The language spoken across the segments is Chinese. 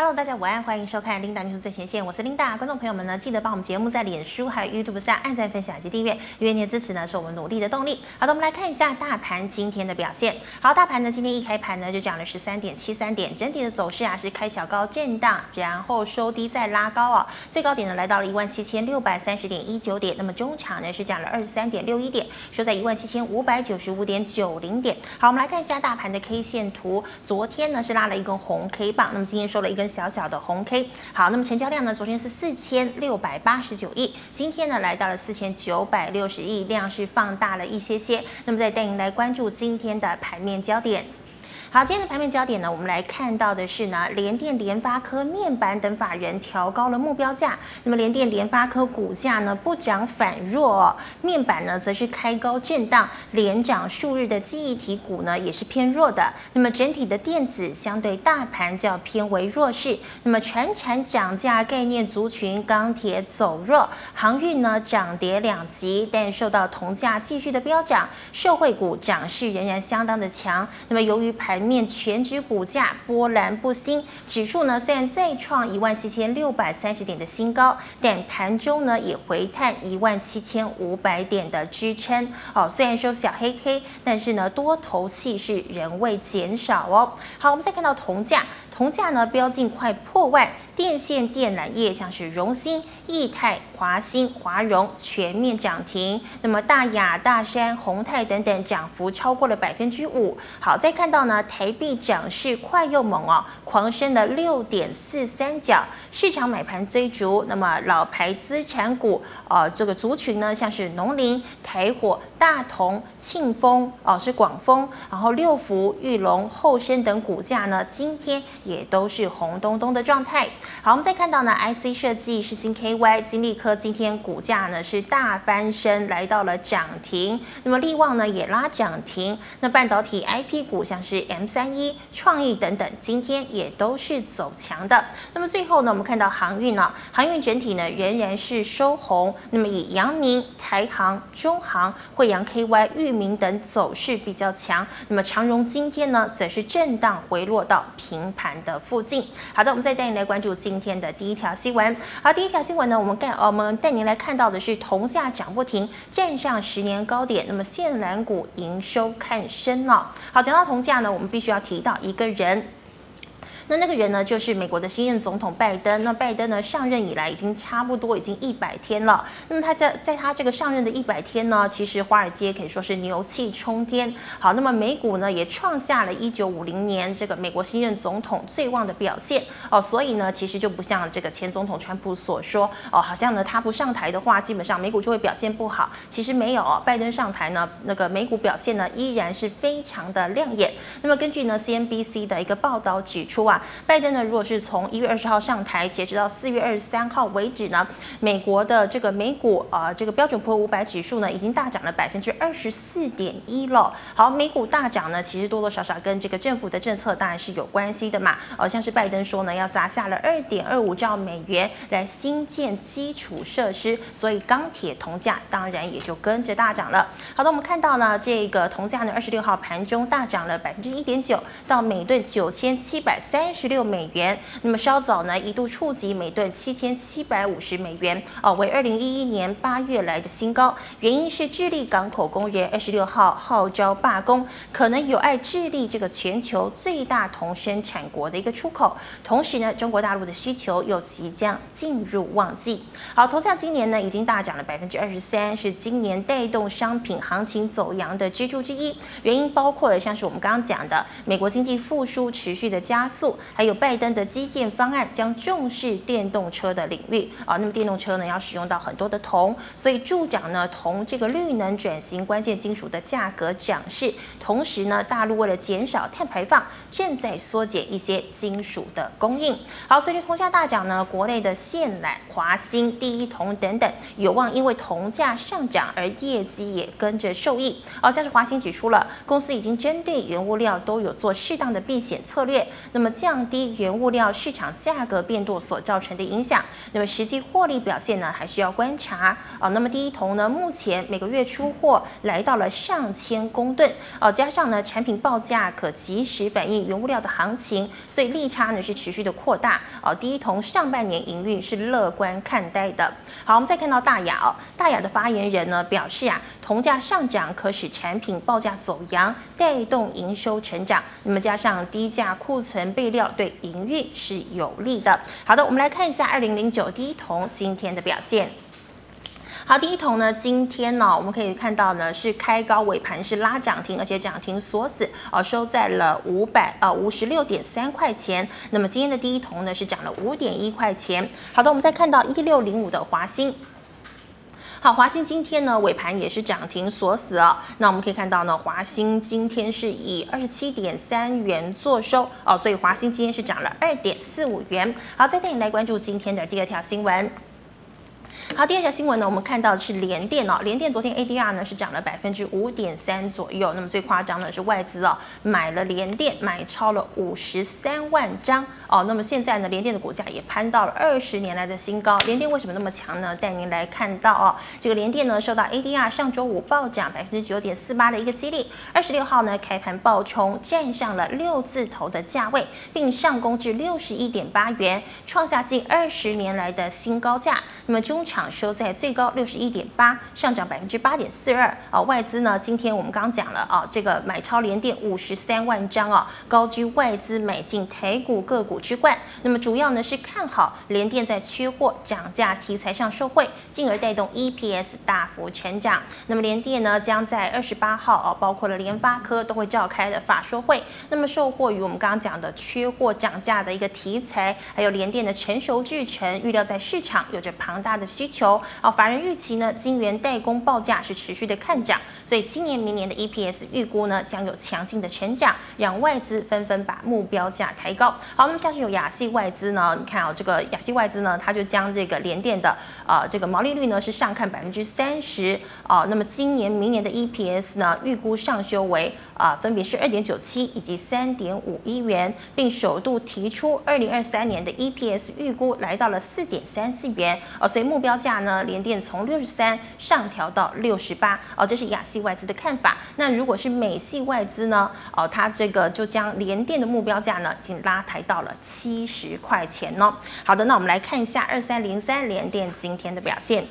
Hello，大家午安，欢迎收看 Linda 就是最前线，我是 Linda。观众朋友们呢，记得帮我们节目在脸书还有 YouTube 上按赞、分享以及订阅，因为你的支持呢，是我们努力的动力。好的，我们来看一下大盘今天的表现。好，大盘呢今天一开盘呢就涨了十三点七三点，整体的走势啊是开小高震荡，然后收低再拉高哦，最高点呢来到了一万七千六百三十点一九点，那么中场呢是涨了二十三点六一点，收在一万七千五百九十五点九零点。好，我们来看一下大盘的 K 线图，昨天呢是拉了一根红 K 棒，那么今天收了一根。小小的红 K，好，那么成交量呢？昨天是四千六百八十九亿，今天呢来到了四千九百六十亿，量是放大了一些些。那么再带您来关注今天的盘面焦点。好，今天的盘面焦点呢，我们来看到的是呢，联电、联发科面板等法人调高了目标价。那么联电、联发科股价呢不涨反弱，面板呢则是开高震荡，连涨数日的记忆体股呢也是偏弱的。那么整体的电子相对大盘较偏为弱势。那么全产涨价概念族群，钢铁走弱，航运呢涨跌两极，但受到铜价继续的飙涨，受惠股涨势仍然相当的强。那么由于盘面全指股价波澜不兴，指数呢虽然再创一万七千六百三十点的新高，但盘中呢也回探一万七千五百点的支撑。哦，虽然说小黑 K，但是呢多头气势仍未减少哦。好，我们再看到铜价。铜价呢飙进快破万，电线电缆业像是荣兴、益泰、华兴、华荣全面涨停，那么大亚、大山、宏泰等等涨幅超过了百分之五。好，再看到呢台币涨势快又猛哦，狂升了六点四三角，市场买盘追逐。那么老牌资产股，呃，这个族群呢像是农林、台火、大同、庆丰哦、呃，是广丰，然后六福、裕隆、后生等股价呢今天。也都是红彤彤的状态。好，我们再看到呢，IC 设计是新 KY、金立科今天股价呢是大翻身，来到了涨停。那么力旺呢也拉涨停。那半导体 IP 股像是 M 三一、创意等等，今天也都是走强的。那么最后呢，我们看到航运呢，航运整体呢仍然是收红。那么以阳明、台航、中航、惠阳 KY、裕民等走势比较强。那么长荣今天呢则是震荡回落到平盘的附近。好的，我们再带你来关注今天的第一条新闻。好，第一条新闻呢，我们带我们带您来看到的是铜价涨不停，站上十年高点。那么线缆股营收看升哦。好，讲到铜价呢，我们必须要提到一个人。那那个人呢，就是美国的新任总统拜登。那拜登呢，上任以来已经差不多已经一百天了。那么他在在他这个上任的一百天呢，其实华尔街可以说是牛气冲天。好，那么美股呢也创下了一九五零年这个美国新任总统最旺的表现哦。所以呢，其实就不像这个前总统川普所说哦，好像呢他不上台的话，基本上美股就会表现不好。其实没有哦，拜登上台呢，那个美股表现呢依然是非常的亮眼。那么根据呢 CNBC 的一个报道指出啊。拜登呢，如果是从一月二十号上台，截止到四月二十三号为止呢，美国的这个美股啊，这个标准普尔五百指数呢，已经大涨了百分之二十四点一了。好，美股大涨呢，其实多多少少跟这个政府的政策当然是有关系的嘛。呃，像是拜登说呢，要砸下了二点二五兆美元来新建基础设施，所以钢铁、铜价当然也就跟着大涨了。好的，我们看到呢，这个铜价呢，二十六号盘中大涨了百分之一点九，到每吨九千七百三。三十六美元，那么稍早呢一度触及每吨七千七百五十美元，哦，为二零一一年八月来的新高。原因是智利港口工人二十六号号召罢工，可能有碍智利这个全球最大铜生产国的一个出口。同时呢，中国大陆的需求又即将进入旺季。好，铜价今年呢已经大涨了百分之二十三，是今年带动商品行情走扬的支柱之一。原因包括了像是我们刚刚讲的，美国经济复苏持续的加速。还有拜登的基建方案将重视电动车的领域啊，那么电动车呢要使用到很多的铜，所以助长呢铜这个绿能转型关键金属的价格涨势。同时呢，大陆为了减少碳排放，正在缩减一些金属的供应。好，随着铜价大涨呢，国内的线缆、华兴、第一铜等等有望因为铜价上涨而业绩也跟着受益。哦，像是华兴指出了，公司已经针对原物料都有做适当的避险策略，那么。降低原物料市场价格变动所造成的影响，那么实际获利表现呢，还需要观察啊。那么第一铜呢，目前每个月出货来到了上千公吨哦，加上呢产品报价可及时反映原物料的行情，所以利差呢是持续的扩大。哦，第一铜上半年营运是乐观看待的。好，我们再看到大亚哦，大亚的发言人呢表示啊，铜价上涨可使产品报价走扬，带动营收成长。那么加上低价库存被料，对营运是有利的。好的，我们来看一下二零零九第一铜今天的表现。好，第一铜呢，今天呢，我们可以看到呢，是开高尾盘是拉涨停，而且涨停锁死，哦，收在了五百呃五十六点三块钱。那么今天的第一铜呢，是涨了五点一块钱。好的，我们再看到一六零五的华兴。好，华兴今天呢尾盘也是涨停锁死哦。那我们可以看到呢，华兴今天是以二十七点三元作收哦，所以华兴今天是涨了二点四五元。好，再带你来关注今天的第二条新闻。好，第二条新闻呢，我们看到的是联电哦，联电昨天 ADR 呢是涨了百分之五点三左右，那么最夸张的是外资哦买了联电买超了五十三万张哦，那么现在呢联电的股价也攀到了二十年来的新高，联电为什么那么强呢？带您来看到哦，这个联电呢受到 ADR 上周五暴涨百分之九点四八的一个激励，二十六号呢开盘暴冲站上了六字头的价位，并上攻至六十一点八元，创下近二十年来的新高价，那么中长场。收在最高六十一点八，上涨百分之八点四二。啊，外资呢，今天我们刚讲了啊，这个买超联电五十三万张啊，高居外资买进台股个股之冠。那么主要呢是看好联电在缺货涨价题材上受惠，进而带动 EPS 大幅成长。那么联电呢将在二十八号啊，包括了联发科都会召开的法说会。那么受惠于我们刚刚讲的缺货涨价的一个题材，还有联电的成熟制程，预料在市场有着庞大的需求。求哦，法人预期呢，晶圆代工报价是持续的看涨，所以今年明年的 EPS 预估呢将有强劲的成长，让外资纷纷把目标价抬高。好，那么像是有亚细外资呢，你看、哦，这个亚细外资呢，它就将这个联电的呃这个毛利率呢是上看百分之三十哦，那么今年明年的 EPS 呢预估上修为啊、分别是二点九七以及三点五一元，并首度提出二零二三年的 EPS 预估来到了四点三四元哦，所以目标标。价呢，联电从六十三上调到六十八哦，这是亚系外资的看法。那如果是美系外资呢？哦，它这个就将联电的目标价呢，已经拉抬到了七十块钱哦。好的，那我们来看一下二三零三联电今天的表现。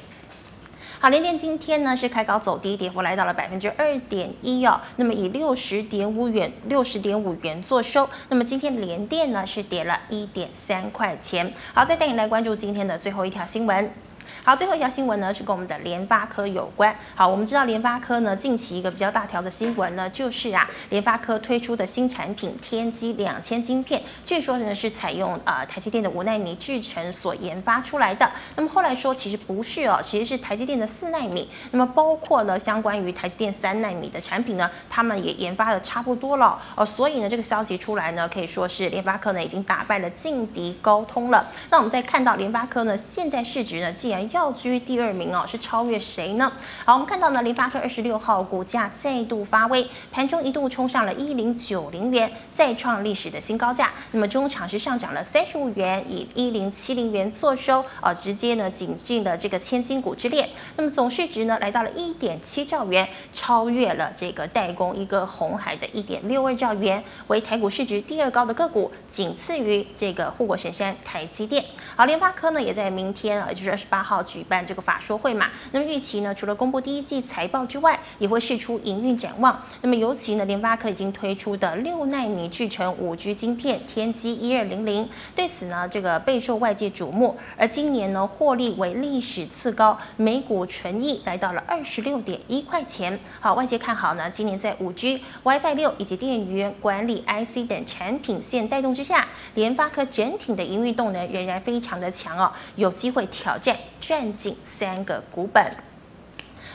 好，联电今天呢是开高走低，跌幅来到了百分之二点一哦。那么以六十点五元，六十点五元作收。那么今天联电呢是跌了一点三块钱。好，再带你来关注今天的最后一条新闻。好，最后一条新闻呢是跟我们的联发科有关。好，我们知道联发科呢近期一个比较大条的新闻呢，就是啊联发科推出的新产品天玑两千晶片，据说呢是采用呃台积电的五纳米制程所研发出来的。那么后来说其实不是哦，其实是台积电的四纳米。那么包括呢相关于台积电三纳米的产品呢，他们也研发的差不多了哦。所以呢这个消息出来呢，可以说是联发科呢已经打败了劲敌高通了。那我们再看到联发科呢现在市值呢既然要居第二名哦，是超越谁呢？好，我们看到呢，联发科二十六号股价再度发威，盘中一度冲上了一零九零元，再创历史的新高价。那么中场是上涨了三十五元，以一零七零元作收，啊，直接呢挤进了这个千金股之列。那么总市值呢来到了一点七兆元，超越了这个代工一个红海的一点六二兆元，为台股市值第二高的个股，仅次于这个护国神山台积电。好，联发科呢也在明天啊，就是二十八号。举办这个法说会嘛，那么预期呢，除了公布第一季财报之外，也会释出营运展望。那么尤其呢，联发科已经推出的六奈米制成五 G 晶片天玑一二零零，对此呢，这个备受外界瞩目。而今年呢，获利为历史次高，每股纯益来到了二十六点一块钱。好，外界看好呢，今年在五 G、WiFi 六以及电源管理 IC 等产品线带动之下，联发科整体的营运动能仍然非常的强哦，有机会挑战赚。赚进三个股本。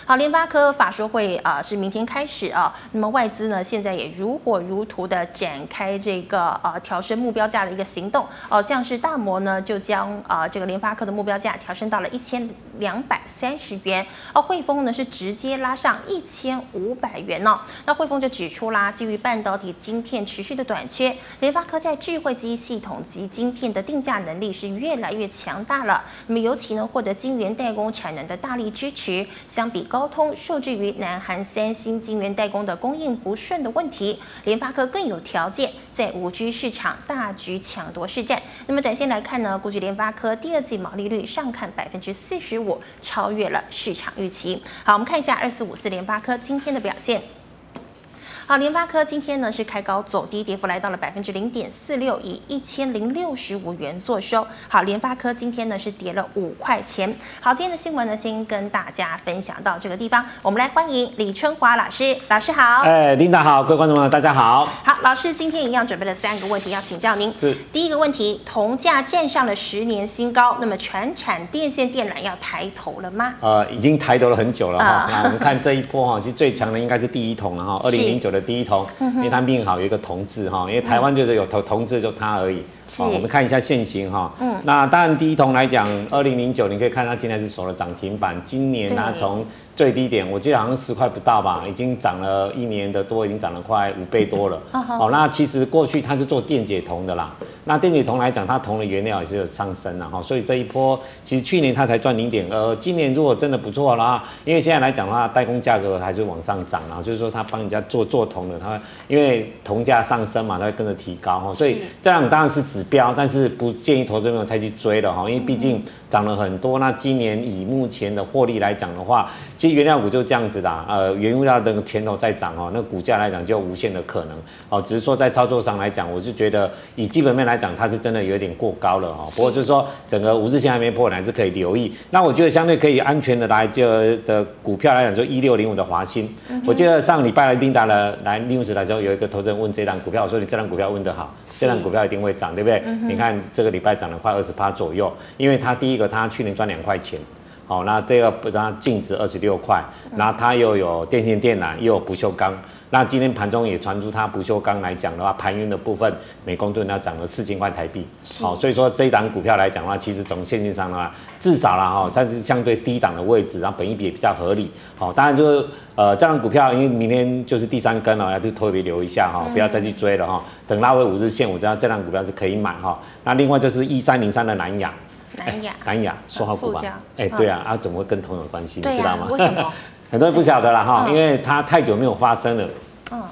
好，联发科法说会啊、是明天开始啊，那么外资呢现在也如火如荼的展开这个呃调升目标价的一个行动。哦，像是大摩呢就将啊、这个联发科的目标价调升到了一千两百三十元哦，汇丰呢是直接拉上一千五百元哦，那汇丰就指出啦，基于半导体晶片持续的短缺，联发科在智慧机系统及晶片的定价能力是越来越强大了，那么尤其呢获得晶圆代工产能的大力支持，相比。高通受制于南韩三星晶圆代工的供应不顺的问题，联发科更有条件在五 G 市场大举抢夺市占。那么短线来看呢，估计联发科第二季毛利率上看百分之四十五，超越了市场预期。好，我们看一下二四五四联发科今天的表现。好，联发科今天呢是开高走低，跌幅来到了百分之零点四六，以一千零六十五元作收。好，联发科今天呢是跌了五块钱。好，今天的新闻呢先跟大家分享到这个地方，我们来欢迎李春华老师，老师好。哎，琳达好，各位观众朋友大家好。好，老师今天一样准备了三个问题要请教您。是。第一个问题，铜价站上了十年新高，那么全产电线电缆要抬头了吗？呃，已经抬头了很久了哈。那、呃、我们看这一波哈，其实最强的应该是第一桶了哈，二零零九。的第一铜，因为它命好有一个铜字哈，因为台湾就是有铜铜字就它而已。好，我们看一下现行哈。嗯，那当然第一铜来讲，二零零九你可以看它今天是守了涨停板，今年它从最低点我记得好像十块不到吧，已经涨了一年的多，已经涨了快五倍多了。好，那其实过去它是做电解铜的啦。那电解铜来讲，它铜的原料也是有上升了哈，所以这一波其实去年它才赚零点二，今年如果真的不错啦，因为现在来讲的话，代工价格还是往上涨，然后就是说它帮人家做做铜的，它因为铜价上升嘛，它会跟着提高哈，所以这样当然是指标，但是不建议投资朋友再去追了哈，因为毕竟涨了很多。那今年以目前的获利来讲的话，其实原料股就这样子的，呃，原物料的前头在涨哦，那股价来讲就无限的可能哦，只是说在操作上来讲，我是觉得以基本面来。讲，它是真的有点过高了哈。不过就是说，整个五日线还没破，还是可以留意。那我觉得相对可以安全的来就的股票来讲，就一六零五的华新。我记得上礼拜来琳达了来六十的时候，有一个投资人问这档股票，我说你这档股票问得好，这档股票一定会涨，对不对？你看这个礼拜涨了快二十趴左右，因为它第一个它去年赚两块钱，好，那这个不它净值二十六块，然后它又有电线电缆，又有不锈钢。那今天盘中也传出，它不锈钢来讲的话，盘运的部分每公吨要涨了四千块台币。好，所以说这一档股票来讲的话，其实从现金上的话，至少啦哈，它是相对低档的位置，然后本益比也比较合理。好，当然就是呃这档股票，因为明天就是第三根了，要就特别留一下哈，不要再去追了哈。等拉回五日线，我知道这档股票是可以买哈。那另外就是一三零三的南亚，南亚，南亚说好股吧？哎，对啊，啊怎么会跟铜有关系？你知道吗？为什么？很多人不晓得了哈，因为它太久没有发生了。嗯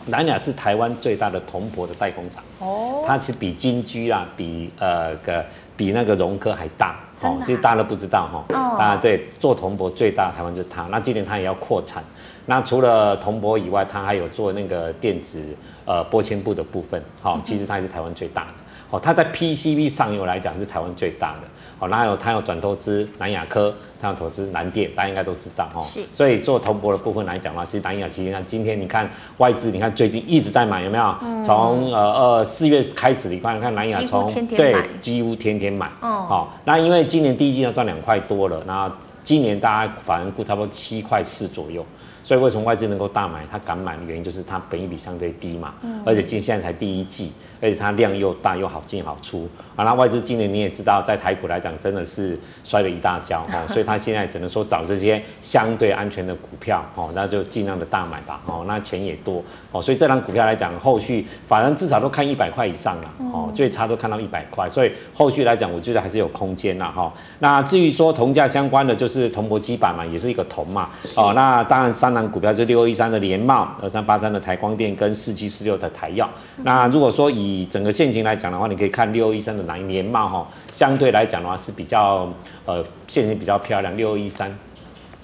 南亚是台湾最大的铜箔的代工厂，哦，它其实比金居啊，比呃个比那个荣科还大，哦，其实大家都不知道哈，当然对，做铜箔最大台湾就是它，那今年它也要扩产，那除了铜箔以外，它还有做那个电子呃玻纤布的部分，好，其实它也是台湾最大的，哦，它在 PCB 上游来讲是台湾最大的。哦，那有他有转投资南亚科，他有投资南电，大家应该都知道哈。是。所以做铜箔的部分来讲的话，其实南亚其实今天你看外资，你看最近一直在买，有没有？从、嗯、呃呃四月开始，你看看南亚从对几乎天天买。哦。好，那因为今年第一季要赚两块多了，那今年大家反而估差不多七块四左右。所以为什么外资能够大买？它敢买的原因就是它本益比相对低嘛，嗯、而且今现在才第一季。而且它量又大又好进好出，啊，那外资今年你也知道，在台股来讲真的是摔了一大跤哦，所以他现在只能说找这些相对安全的股票哦，那就尽量的大买吧哦，那钱也多哦，所以这张股票来讲，后续反正至少都看一百块以上了哦，最差都看到一百块，所以后续来讲，我觉得还是有空间呐哈。那至于说铜价相关的，就是铜箔基板嘛，也是一个铜嘛哦，那当然三档股票就六二一三的联茂，二三八三的台光电跟四七四六的台药。那如果说以以整个线型来讲的话，你可以看六二一三的年年貌哈，相对来讲的话是比较呃线型比较漂亮。六二一三，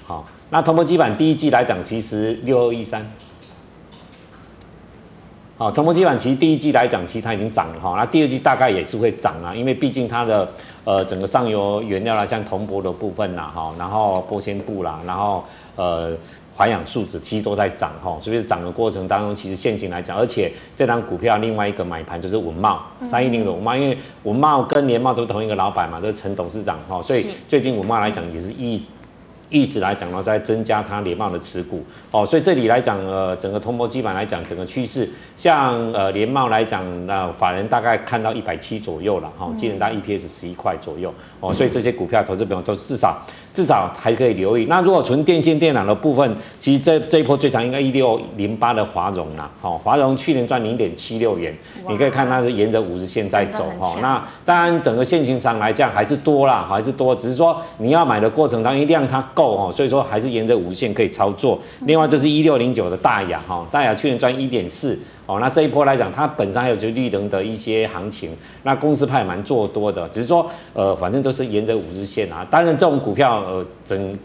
好，那铜箔基板第一季来讲，其实六二一三，好，铜箔基板其实第一季来讲，其实它已经涨了哈，那第二季大概也是会涨啊，因为毕竟它的呃整个上游原料啦，像铜箔的部分啦哈，然后玻纤布啦，然后呃。环氧树脂其实都在涨哈，所以涨的过程当中，其实现行来讲，而且这张股票另外一个买盘就是文茂三一零的文茂，因为文茂跟联茂都是同一个老板嘛，都是陈董事长哈，所以最近文茂来讲也是一一直来讲呢，在增加它联茂的持股哦，所以这里来讲呃，整个通膨基本来讲，整个趋势像呃联茂来讲，那法人大概看到一百七左右了哈，今年大概 EPS 十一块左右哦，所以这些股票投资朋友都至少。至少还可以留意。那如果纯电线电缆的部分，其实这这一波最长应该一六零八的华融啦。好，华荣去年赚零点七六元，你可以看它是沿着五十线在走哈。那当然整个线型上来讲还是多啦，还是多，只是说你要买的过程当中，量它够哦，所以说还是沿着五日线可以操作。另外就是一六零九的大亚哈，大亚去年赚一点四哦，那这一波来讲，它本身还有就绿能的一些行情，那公司派蛮做多的，只是说呃，反正都是沿着五日线啊。当然这种股票呃，整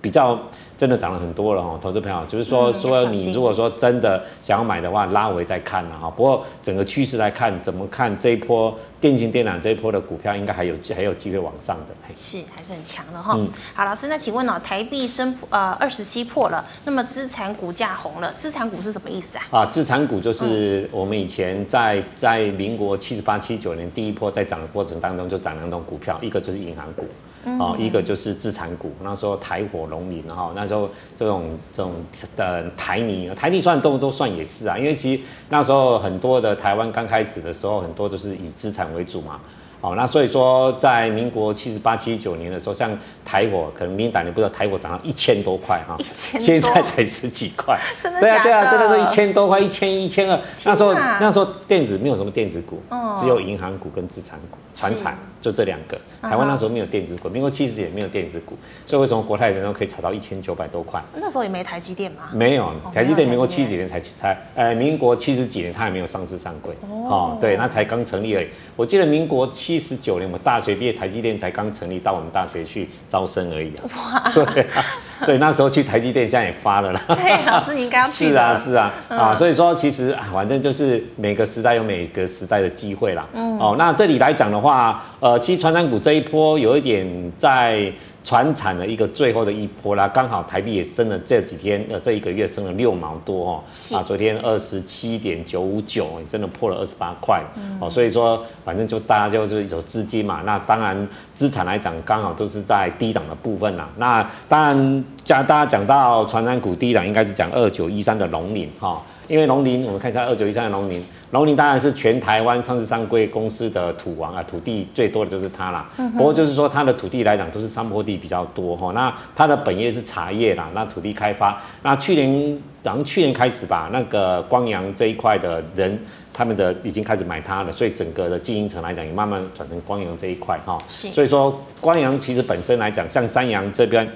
比较。真的涨了很多了哈，投资朋友，就是说，说你如果说真的想要买的话，拉回再看了哈。不过整个趋势来看，怎么看这一波电信电缆这一波的股票，应该还有还有机会往上的。是，还是很强的哈。好，老师，那请问哦，台币升呃二十七破了，那么资产股价红了，资产股是什么意思啊？啊，资产股就是我们以前在在民国七十八七九年第一波在涨的过程当中就涨两种股票，一个就是银行股。哦，一个就是资产股，那时候台火龙林哈，那时候这种这种的台泥，台泥算都都算也是啊，因为其实那时候很多的台湾刚开始的时候，很多都是以资产为主嘛。哦，那所以说，在民国七十八、七九年的时候，像台火，可能明达你不知道，台火涨到一千多块哈，一千，现在才十几块，真的对啊，对啊，真的是一千多块，一千一千二。那时候那时候电子没有什么电子股，哦、只有银行股跟资产股、传产，就这两个。台湾那时候没有电子股，民国七十几年没有电子股，所以为什么国泰人寿可以炒到一千九百多块？那时候也没台积电吗？没有，台积电民国七十几年才才，呃，民国七十几年它还没有上市上柜，哦，哦，对，那才刚成立而已。我记得民国七十九年我大学毕业，台积电才刚成立，到我们大学去招生而已啊。哇，对啊，所以那时候去台积电，现在也发了啦。对，老师你应该要去。是啊，是啊，嗯、啊，所以说其实反正就是每个时代有每个时代的机会啦。嗯，哦，那这里来讲的话，呃，其实传染股这一波有一点在。传产的一个最后的一波啦，刚好台币也升了，这几天呃这一个月升了六毛多哦，啊昨天二十七点九五九，真的破了二十八块。哦，所以说反正就大家就是有资金嘛，那当然资产来讲刚好都是在低档的部分啦，那当然加大家讲到传产股低档，应该是讲二九一三的龙岭哈。因为农林，我们看一下二九一三的农林，农林当然是全台湾上市上柜公司的土王啊，土地最多的就是它啦。嗯、不过就是说它的土地来讲都是山坡地比较多哈。那它的本业是茶叶啦，那土地开发，那去年，然后去年开始吧，那个光阳这一块的人，他们的已经开始买它了，所以整个的经营层来讲也慢慢转成光阳这一块哈。是。所以说光阳其实本身来讲，像三阳这边。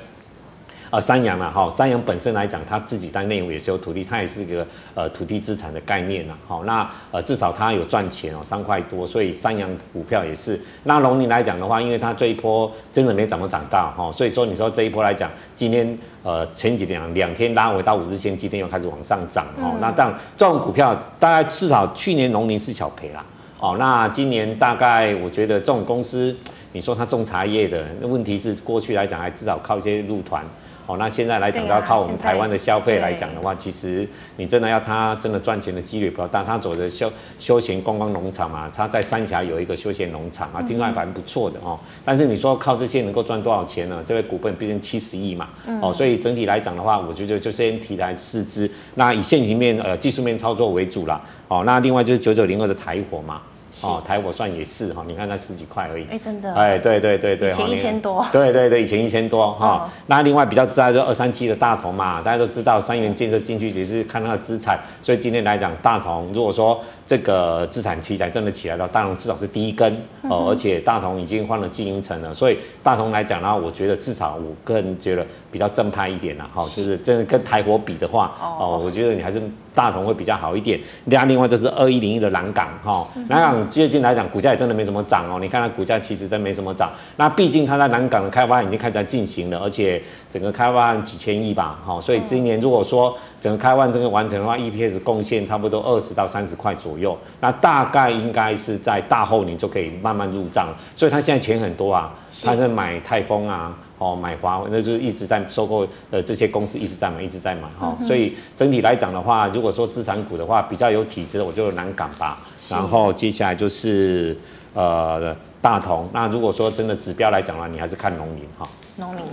啊，三洋了哈，三洋本身来讲，它自己在内部也是有土地，它也是一个呃土地资产的概念呐。好，那呃至少它有赚钱哦，三块多，所以三洋股票也是。那龙林来讲的话，因为它这一波真的没怎么涨到哈，所以说你说这一波来讲，今天呃前几天两天拉回到五日线，今天又开始往上涨哦。那这样这种股票大概至少去年龙林是小赔啦，哦，那今年大概我觉得这种公司，你说它种茶叶的，那问题是过去来讲还至少靠一些入团。哦，那现在来讲，要靠我们台湾的消费来讲的话，其实你真的要他真的赚钱的几率比较大。他走的休休闲观光农场嘛，他在三峡有一个休闲农场啊，听说还蛮不错的哦。但是你说靠这些能够赚多少钱呢？这个股本毕竟七十亿嘛，哦，所以整体来讲的话，我觉得就先提来四支。那以现行面呃技术面操作为主啦。哦，那另外就是九九零二的台火嘛。哦，台我算也是哈，你看那十几块而已。哎，真的。哎，对对对对。以前一千多。对对对，以前一千多哈。那另外比较知道就二三七的大同嘛，大家都知道三元建设进去只是看它的资产，所以今天来讲大同，如果说这个资产期才真的起来了，大同至少是第一根哦，而且大同已经换了经营层了，所以大同来讲呢，我觉得至少我个人觉得比较正派一点了哈，就是真的跟台火比的话，哦，我觉得你还是。大同会比较好一点，另另外就是二一零一的南港哈，南港最近来讲股价也真的没怎么涨哦，你看它股价其实真没什么涨，那毕竟它在南港的开发已经开始在进行了，而且整个开发几千亿吧，哈，所以今年如果说整个开万这个完成的话，EPS 贡献差不多二十到三十块左右，那大概应该是在大后年就可以慢慢入账，所以他现在钱很多啊，它在买泰丰啊。哦，买华为那就是一直在收购，呃，这些公司一直在买，一直在买哈、哦。所以整体来讲的话，如果说资产股的话，比较有体质的，我就南港吧。然后接下来就是呃大同。那如果说真的指标来讲的话，你还是看农林哈。农、哦、林。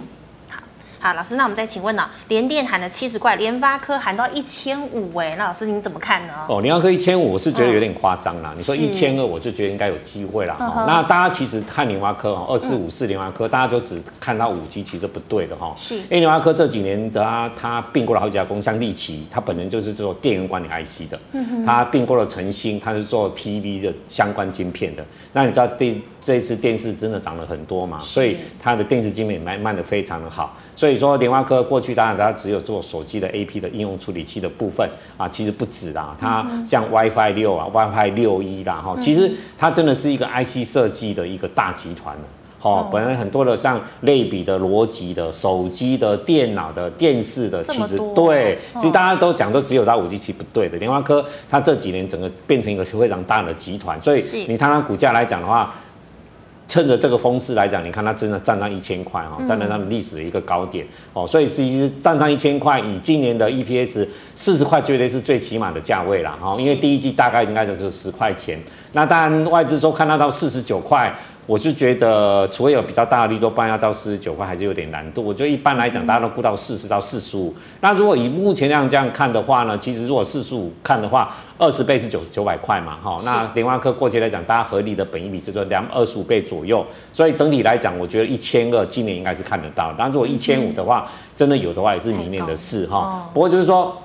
好，老师，那我们再请问呢？联电喊了七十块，联发科喊到一千五，哎，那老师您怎么看呢？哦，联发科一千五，我是觉得有点夸张啦。嗯、你说一千二，我就觉得应该有机会啦。哦、那大家其实看联发科哦，二四五四联发科，大家就只看到五 G，其实不对的哈。是。因为联发科这几年它它并购了好几家公司，像力奇，它本人就是做电源管理 IC 的。嗯哼。它并购了晨星，它是做 TV 的相关晶片的。那你知道这这一次电视真的涨了很多嘛？所以它的电视晶片卖卖的非常的好，所以。以说联发科过去当然它只有做手机的 AP 的应用处理器的部分啊，其实不止啦，它像 WiFi 六啊、WiFi 六一啦哈，其实它真的是一个 IC 设计的一个大集团了。哦，本来很多的像类比的、逻辑的、手机的、电脑的、电视的，其实对，其实大家都讲都只有它五 G，其实不对的。联发科它这几年整个变成一个非常大的集团，所以你看它股价来讲的话，趁着这个风势来讲，你看它真的站上一千块哈，站在他们历史的一个高点。哦，所以其实站上一千块，以今年的 EPS 四十块绝对是最起码的价位了哈，因为第一季大概应该就是十块钱，那当然外资说看到到四十九块。我是觉得，除非有比较大的利多，不然要到四十九块还是有点难度。我觉得一般来讲，大家都估到四十到四十五。那如果以目前这样这样看的话呢，其实如果四十五看的话，二十倍是九九百块嘛，哈。那联发科过去来讲，大家合理的本益比就是两二十五倍左右。所以整体来讲，我觉得一千二今年应该是看得到。当然，如果一千五的话，真的有的话也是明年的事哈。不过就是说。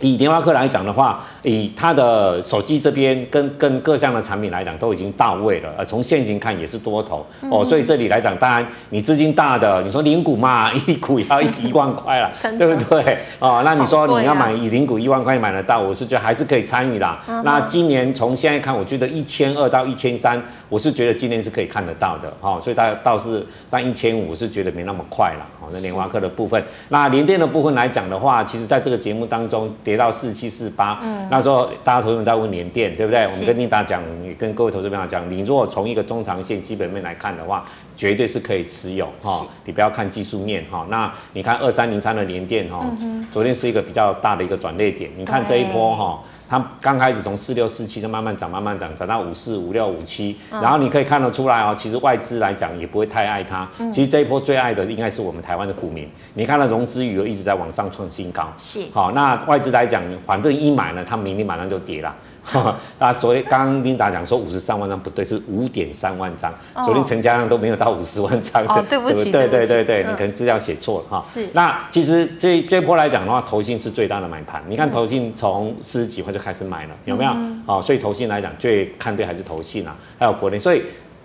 以联发科来讲的话，以它的手机这边跟跟各项的产品来讲都已经到位了，呃，从现行看也是多头哦，所以这里来讲，当然你资金大的，你说零股嘛，一股要一一万块了，对不对？哦，那你说你要买以零股一万块买得到，我是觉得还是可以参与啦。那今年从现在看，我觉得一千二到一千三，我是觉得今年是可以看得到的哈，所以大倒是但一千五是觉得没那么快了。哦，那联发科的部分，那联电的部分来讲的话，其实在这个节目当中。跌到四七四八，那时候大家投资人在问联电，对不对？我们跟琳达讲，跟各位投资朋友讲，你如果从一个中长线基本面来看的话，绝对是可以持有哈。你不要看技术面哈。那你看二三零三的联电哈，昨天是一个比较大的一个转捩点。你看这一波哈。它刚开始从四六四七就慢慢涨，慢慢涨，涨到五四五六五七，然后你可以看得出来哦，其实外资来讲也不会太爱它。其实这一波最爱的应该是我们台湾的股民。你看到融资余额一直在往上创新高，是好。那外资来讲，反正一买呢，它明天马上就跌了。啊，昨天刚刚琳达讲说五十三万张不对，是五点三万张。昨天成交量都没有到五十万张，哦，对不起，对对对对，你可能资料写错了哈。是。那其实这这波来讲的话，投信是最大的买盘。你看投信从四十几块就开始买了，有没有？哦，所以投信来讲最看对还是投信啊，还有国内，所以。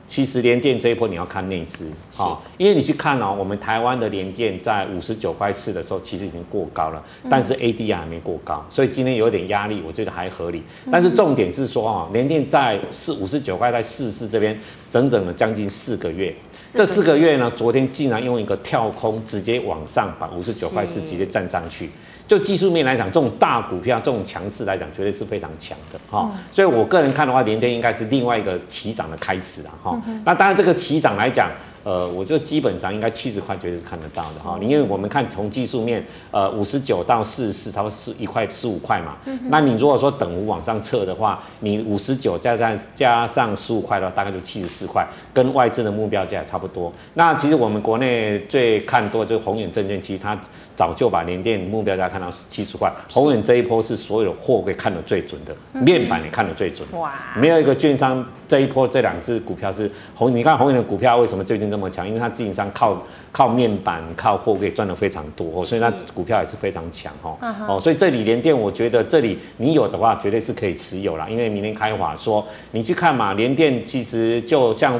其实联电这一波你要看内资，好，因为你去看哦，我们台湾的联电在五十九块四的时候，其实已经过高了，但是 ADR 还没过高，所以今天有点压力，我觉得还合理。但是重点是说啊，联电在四五十九块在四四这边整整了将近四个月，这四个月呢，昨天竟然用一个跳空直接往上把五十九块四直接站上去。就技术面来讲，这种大股票、这种强势来讲，绝对是非常强的哈。所以我个人看的话，联电应该是另外一个起涨的开始了哈。那当然，这个起涨来讲。呃，我觉得基本上应该七十块绝对是看得到的哈，因为我们看从技术面，呃，五十九到四十四，差不多是一块十五块嘛。那你如果说等幅往上测的话，你五十九加上加上十五块的话，大概就七十四块，跟外资的目标价差不多。那其实我们国内最看多就是宏远证券，其实它早就把联电目标价看到七十块。宏远这一波是所有的货柜看得最准的，面板也看得最准。哇，没有一个券商这一波这两只股票是宏，你看宏远的股票为什么最近？这么强，因为它自营商靠靠面板、靠货柜赚的非常多，所以它股票也是非常强哦。哦，所以这里联电，我觉得这里你有的话，绝对是可以持有啦。因为明天开华说，你去看嘛，联电其实就像。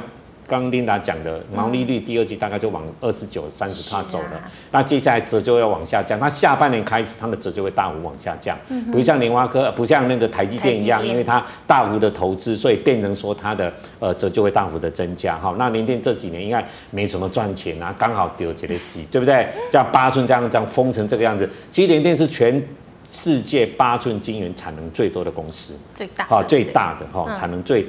刚刚琳达讲的毛利率，第二季大概就往二十九、三十趴走了。啊、那接下来折旧要往下降，它下半年开始它的折旧会大幅往下降，嗯、不像联发科，不像那个台积电一样，因为它大幅的投资，所以变成说它的呃折旧会大幅的增加。好，那联电这几年应该没什么赚钱啊，刚好丢这个戏，对不对？像八寸这样这样封成这个样子，其实联电是全世界八寸晶圆产能最多的公司，最大好最大的哈产能最。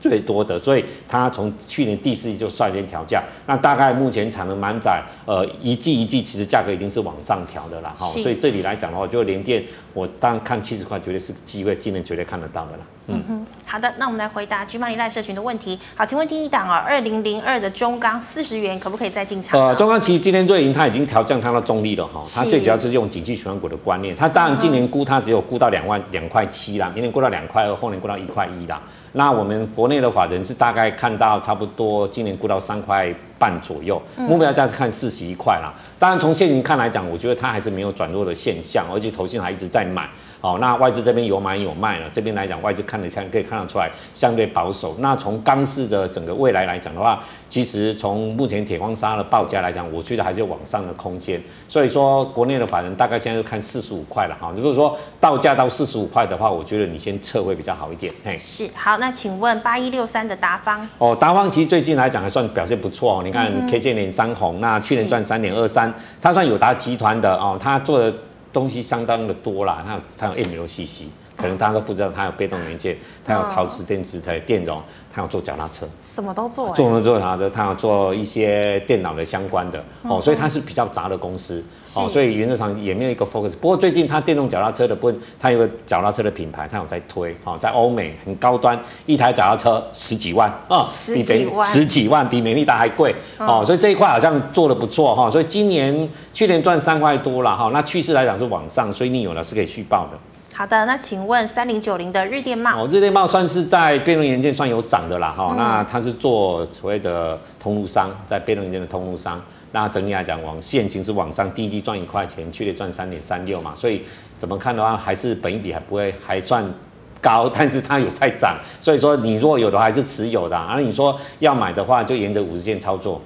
最多的，所以它从去年第四季就率先调价，那大概目前产能满载，呃，一季一季其实价格已经是往上调的啦，哈，所以这里来讲的话，就联电，我当然看七十块绝对是机会，今年绝对看得到的啦。嗯哼，好的，那我们来回答 GMoney 赖社群的问题。好，请问第一档啊，二零零二的中钢四十元可不可以再进场？呃，中钢其实今天最近它已经调降它的重力了哈，它最主要是用景气循环股的观念，它当然今年估它只有估到两万两块七啦，明年估到两块二，后年估到一块一啦。那我们国内的法人是大概看到差不多今年估到三块半左右，目标价是看四十一块啦。当然从现行看来讲，我觉得它还是没有转弱的现象，而且投信还一直在买。哦，那外资这边有买有卖了，这边来讲外资看得相可以看得出来相对保守。那从钢市的整个未来来讲的话，其实从目前铁矿砂的报价来讲，我觉得还是有往上的空间。所以说国内的法人大概现在就看四十五块了哈。如果说到价到四十五块的话，我觉得你先撤会比较好一点。嘿，是好，那请问八一六三的达方哦，达方其实最近来讲还算表现不错哦。你看 K 线连三红，那去年赚三点二三，它算友达集团的哦，它做的。东西相当的多啦，它它有 MLCC，可能大家都不知道，它有被动元件，它有陶瓷电池、它有电容，它有做脚踏车，什么都做，做了做啥的，它有做一些电脑的相关的哦，所以它是比较杂的公司哦，所以原则上也没有一个 focus。不过最近它电动脚踏车的部分，它有个脚踏车的品牌，它有在推哦，在欧美很高端，一台脚踏车十几万啊，十几万，十几万比美利达还贵哦，所以这一块好像做的不错哈，所以今年去年赚三块多了哈，那趋势来讲是往上，所以你有了是可以续报的。好的，那请问三零九零的日电帽。哦，日电帽算是在被动元件算有涨的啦哈，嗯、那它是做所谓的通路商，在被动元件的通路商，那整体来讲往现行是往上，第一季赚一块钱，去年赚三点三六嘛，所以怎么看的话，还是本一比还不会还算高，但是它有在涨，所以说你如果有的话还是持有的，而你说要买的话就沿着五十线操作。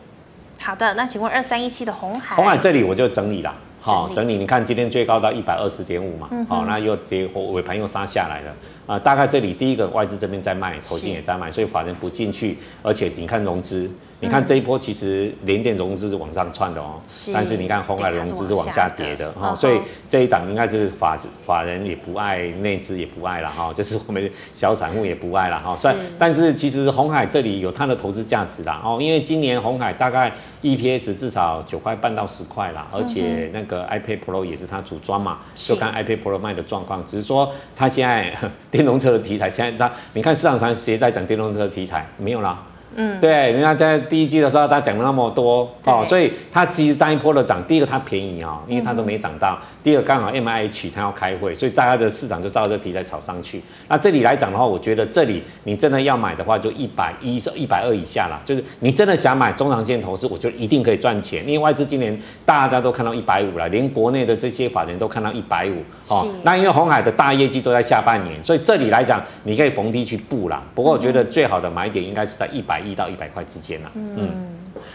好的，那请问二三一七的红海，红海这里我就整理了。好，整理，你看今天最高到一百二十点五嘛，好、那又跌，尾盘又杀下来了，啊、呃，大概这里第一个外资这边在卖，投信也在卖，所以法人不进去，而且你看融资。你看这一波其实联电融资是往上窜的哦，是，但是你看红海融资是往下跌的哈，所以这一档应该是法法人也不爱，内资也不爱了哈，就是我们小散户也不爱了哈。是，但是其实红海这里有它的投资价值啦哦，因为今年红海大概 EPS 至少九块半到十块啦，而且那个 iPad Pro 也是它组装嘛，就看 iPad Pro 卖的状况，只是说它现在 电动车的题材现在它，你看市场上谁在讲电动车的题材？没有啦。嗯，对，人家在第一季的时候，他讲了那么多哦，所以他其实单一波的涨，第一个它便宜啊、哦，因为它都没涨到；嗯、第二个刚好 M I H 它要开会，所以大家的市场就照这个题材炒上去。那这里来讲的话，我觉得这里你真的要买的话，就一百一、一百二以下啦。就是你真的想买中长线投资，我觉得一定可以赚钱，因为外资今年大家都看到一百五了，连国内的这些法人都看到一百五哦。是那因为红海的大业绩都在下半年，所以这里来讲你可以逢低去布啦。不过我觉得最好的买点应该是在一百。一到一百块之间呐、啊。嗯，嗯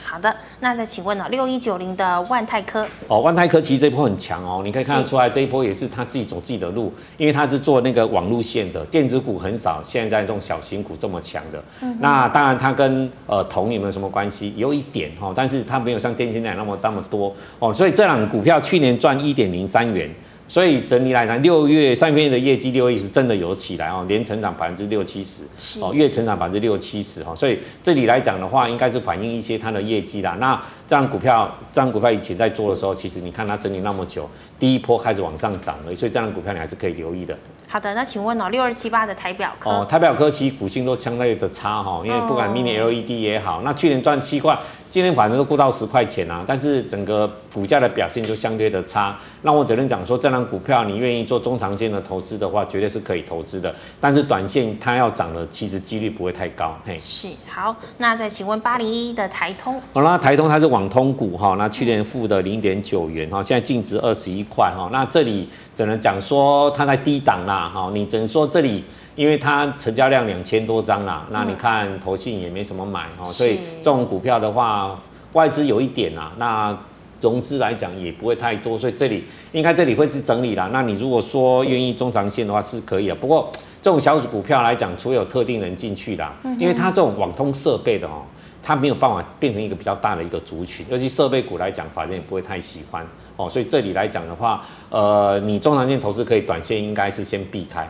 好的，那再请问呢、喔，六一九零的万泰科哦，万泰科其实这一波很强哦，你可以看得出来，这一波也是他自己走自己的路，因为他是做那个网路线的，电子股很少，现在这种小型股这么强的。嗯，那当然它跟呃铜有没有什么关系？有一点哈，但是它没有像电信那样那么那么多哦，所以这档股票去年赚一点零三元。所以整体来看，六月上个月的业绩，六月是真的有起来哦，年成长百分之六七十，哦，月成长百分之六七十哈。所以这里来讲的话，应该是反映一些它的业绩啦。那这样股票，这样股票以前在做的时候，其实你看它整理那么久，第一波开始往上涨了，所以这样股票你还是可以留意的。好的，那请问哦，六二七八的台表科哦，台表科其实股性都相对的差哈，因为不管 Mini LED 也好，那去年赚七块。今天反正都过到十块钱啊，但是整个股价的表现就相对的差。那我只能讲说，这张股票你愿意做中长线的投资的话，绝对是可以投资的。但是短线它要涨的，其实几率不会太高。嘿，是好。那再请问八零一的台通，好、哦，那台通它是网通股哈，那去年负的零点九元哈，现在净值二十一块哈。那这里只能讲说它在低档啦哈，你只能说这里。因为它成交量两千多张啦，那你看投信也没什么买哈，嗯、所以这种股票的话，外资有一点啦，那融资来讲也不会太多，所以这里应该这里会是整理啦。那你如果说愿意中长线的话是可以的，不过这种小股票来讲，除了有特定人进去啦，因为它这种网通设备的哦，它没有办法变成一个比较大的一个族群，尤其设备股来讲，法人也不会太喜欢哦，所以这里来讲的话，呃，你中长线投资可以，短线应该是先避开。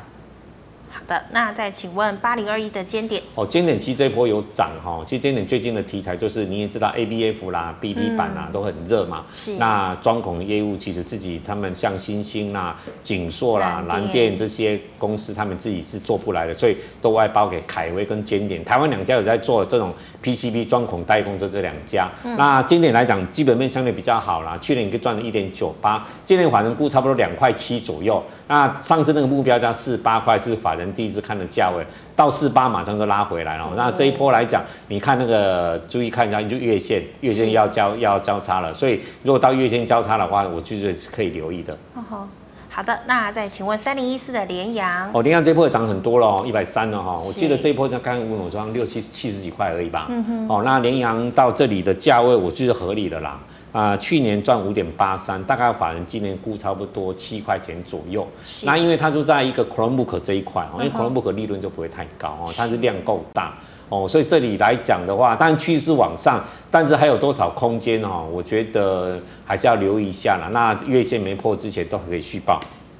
好的，那再请问八零二一的尖点。哦，尖点其实这一波有涨哈，其实尖点最近的题材就是你也知道 ABF 啦、B T 板啦、嗯、都很热嘛，是。那钻孔业务其实自己他们像星星啦、景硕啦、蓝电。这些公司，他们自己是做不来的，所以都外包给凯威跟尖点，台湾两家有在做这种 PCB 装孔代工，这这两家。嗯、那尖点来讲，基本面相对比较好啦，去年一个赚了一点九八，今年反正估差不多两块七左右。那上次那个目标价四八块是法人。第一次看的价位到四八，马上就拉回来了。那这一波来讲，你看那个，注意看一下，就月线，月线要交要交叉了。所以如果到月线交叉的话，我觉得是可以留意的。好的，那再请问三零一四的联阳哦，联阳这波也涨很多了哦，一百三了哈。我记得这一波刚刚问我说六七七十几块而已吧。嗯哼。哦，那联阳到这里的价位，我觉得合理的啦。啊、呃，去年赚五点八三，大概法人今年估差不多七块钱左右。是。那因为它就在一个 Chromebook 这一块哦，因为 Chromebook 利润就不会太高哦，它是量够大哦，所以这里来讲的话，当然趋势往上，但是还有多少空间哦？我觉得还是要留意一下啦。那月线没破之前都可以续抱。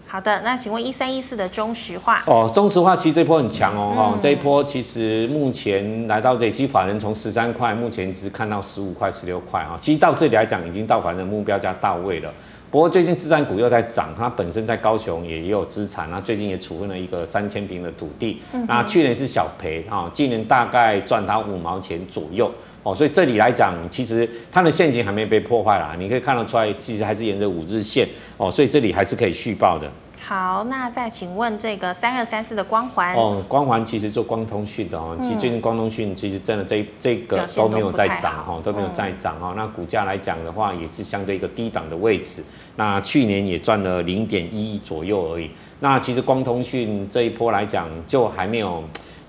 好的，那请问一三一四的中石化哦，中石化其实这波很强哦，哈、嗯，这一波其实目前来到这，其实法人从十三块，目前只看到十五块、十六块啊，其实到这里来讲已经到法人的目标价到位了。不过最近资产股又在涨，它本身在高雄也也有资产，那最近也处分了一个三千平的土地，嗯、那去年是小赔啊，今年大概赚它五毛钱左右哦，所以这里来讲，其实它的线型还没被破坏啦，你可以看得出来，其实还是沿着五日线哦，所以这里还是可以续报的。好，那再请问这个三二三四的光环哦，光环其实做光通讯的哦，其实最近光通讯其实真的这这个都没有在涨哈，都没有在涨哈。那股价来讲的话，也是相对一个低档的位置。那去年也赚了零点一亿左右而已。那其实光通讯这一波来讲，就还没有。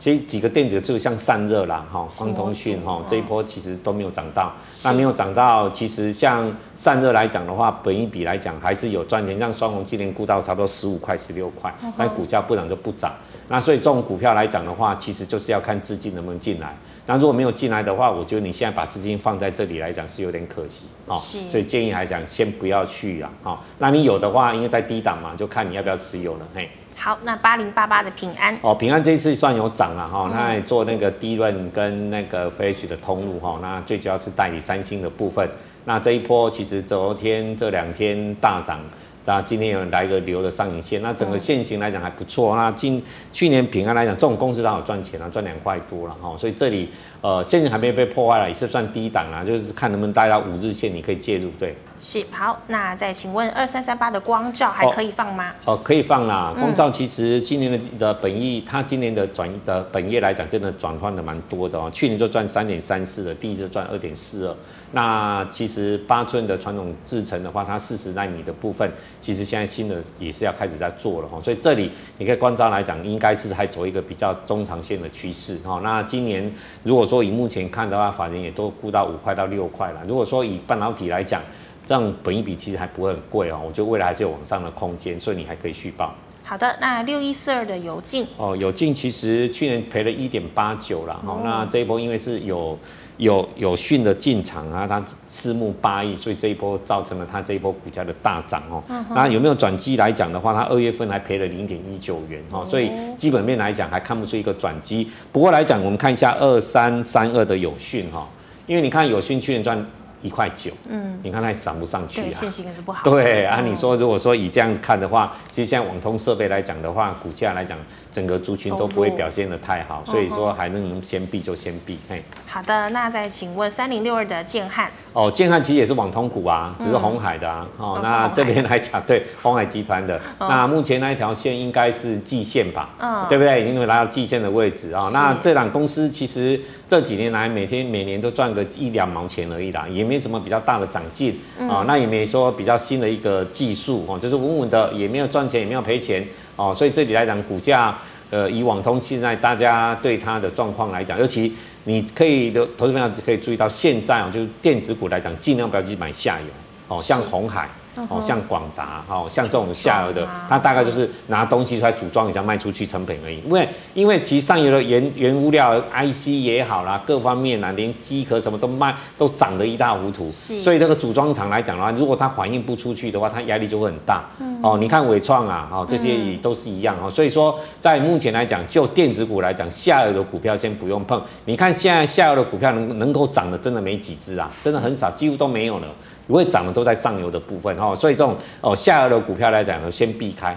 其实几个电子就像散热啦，哈，光通讯哈，这一波其实都没有涨到，那没有涨到，其实像散热来讲的话，本一比来讲还是有赚钱，像双红今年估到差不多十五块、十六块，但股价不涨就不涨，那所以这种股票来讲的话，其实就是要看资金能不能进来，那如果没有进来的话，我觉得你现在把资金放在这里来讲是有点可惜啊，所以建议来讲先不要去啊，哈，那你有的话，因为在低档嘛，就看你要不要持有了，嘿。好，那八零八八的平安哦，平安这一次算有涨了哈，那做那个 DRAM 跟那个 Flash 的通路哈，那最主要是代理三星的部分，那这一波其实昨天这两天大涨。那今天有人来一个留的上影线，那整个线型来讲还不错。那今去年平安来讲，这种公司它有赚钱啊，赚两块多了哈。所以这里呃线型还没被破坏了，也是算低档啊，就是看能不能带到五日线，你可以介入。对，是好。那再请问二三三八的光照还可以放吗？哦，哦可以放啦。光照其实今年的的本意，它今年的转的本业来讲，真的转换的蛮多的哦。去年就赚三点三四的，第一次赚二点四二。那其实八寸的传统制程的话，它四十纳米的部分，其实现在新的也是要开始在做了哈。所以这里你可以观察来讲，应该是还走一个比较中长线的趋势哈。那今年如果说以目前看的话，法人也都估到五块到六块了。如果说以半导体来讲，这样本一比其实还不会很贵哦。我觉得未来还是有往上的空间，所以你还可以续报。好的，那六一四二的友进哦，友进其实去年赔了一点八九了哈。那这一波因为是有。有有讯的进场啊，它私募八亿，所以这一波造成了它这一波股价的大涨哦。嗯、那有没有转机来讲的话，它二月份还赔了零点一九元哦，所以基本面来讲还看不出一个转机。不过来讲，我们看一下二三三二的友讯哈，因为你看友讯去年赚。一块九，嗯，你看它涨不上去啊，线型也是不好。对啊，你说如果说以这样子看的话，其实像网通设备来讲的话，股价来讲，整个族群都不会表现的太好，所以说还能先避就先避。嘿，好的，那再请问三零六二的建汉。哦，建汉其实也是网通股啊，只是红海的啊。哦，那这边来讲，对，红海集团的。那目前那一条线应该是季线吧？嗯，对不对？已经来到季线的位置啊。那这档公司其实这几年来每天每年都赚个一两毛钱而已啦，也。没什么比较大的长进啊，那也没说比较新的一个技术哦，就是稳稳的，也没有赚钱，也没有赔钱哦，所以这里来讲，股价呃，以网通现在大家对它的状况来讲，尤其你可以的投资朋友可以注意到，现在哦，就是电子股来讲，尽量不要去买下游哦，像红海。哦，像广达，哦，像这种下游的，它大概就是拿东西出来组装一下卖出去成本而已。因为因为其实上游的原原物料 IC 也好啦，各方面啊，连机壳什么都卖都涨得一塌糊涂。是。所以这个组装厂来讲的话，如果它反应不出去的话，它压力就会很大。嗯。哦，你看纬创啊，哦，这些也都是一样哦。所以说，在目前来讲，就电子股来讲，下游的股票先不用碰。你看现在下游的股票能能够涨的，真的没几只啊，真的很少，几乎都没有了。不会涨的都在上游的部分哈，所以这种哦下游的股票来讲呢，先避开。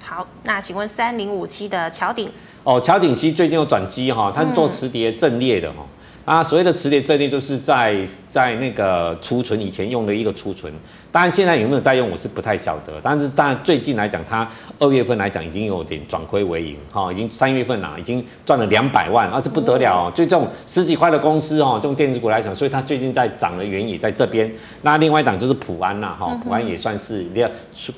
好，那请问三零五七的桥鼎？哦，桥鼎其实最近有转机哈，它是做磁碟阵列的哈。啊，所谓的磁碟阵列就是在在那个储存以前用的一个储存，当然现在有没有在用，我是不太晓得。但是当然最近来讲，它二月份来讲已经有点转亏为盈，哈，已经三月份啦，已经赚了两百万，啊，这不得了哦。就这种十几块的公司哦，这种电子股来讲，所以它最近在涨的原因也在这边。那另外一档就是普安啦，哈，普安也算是两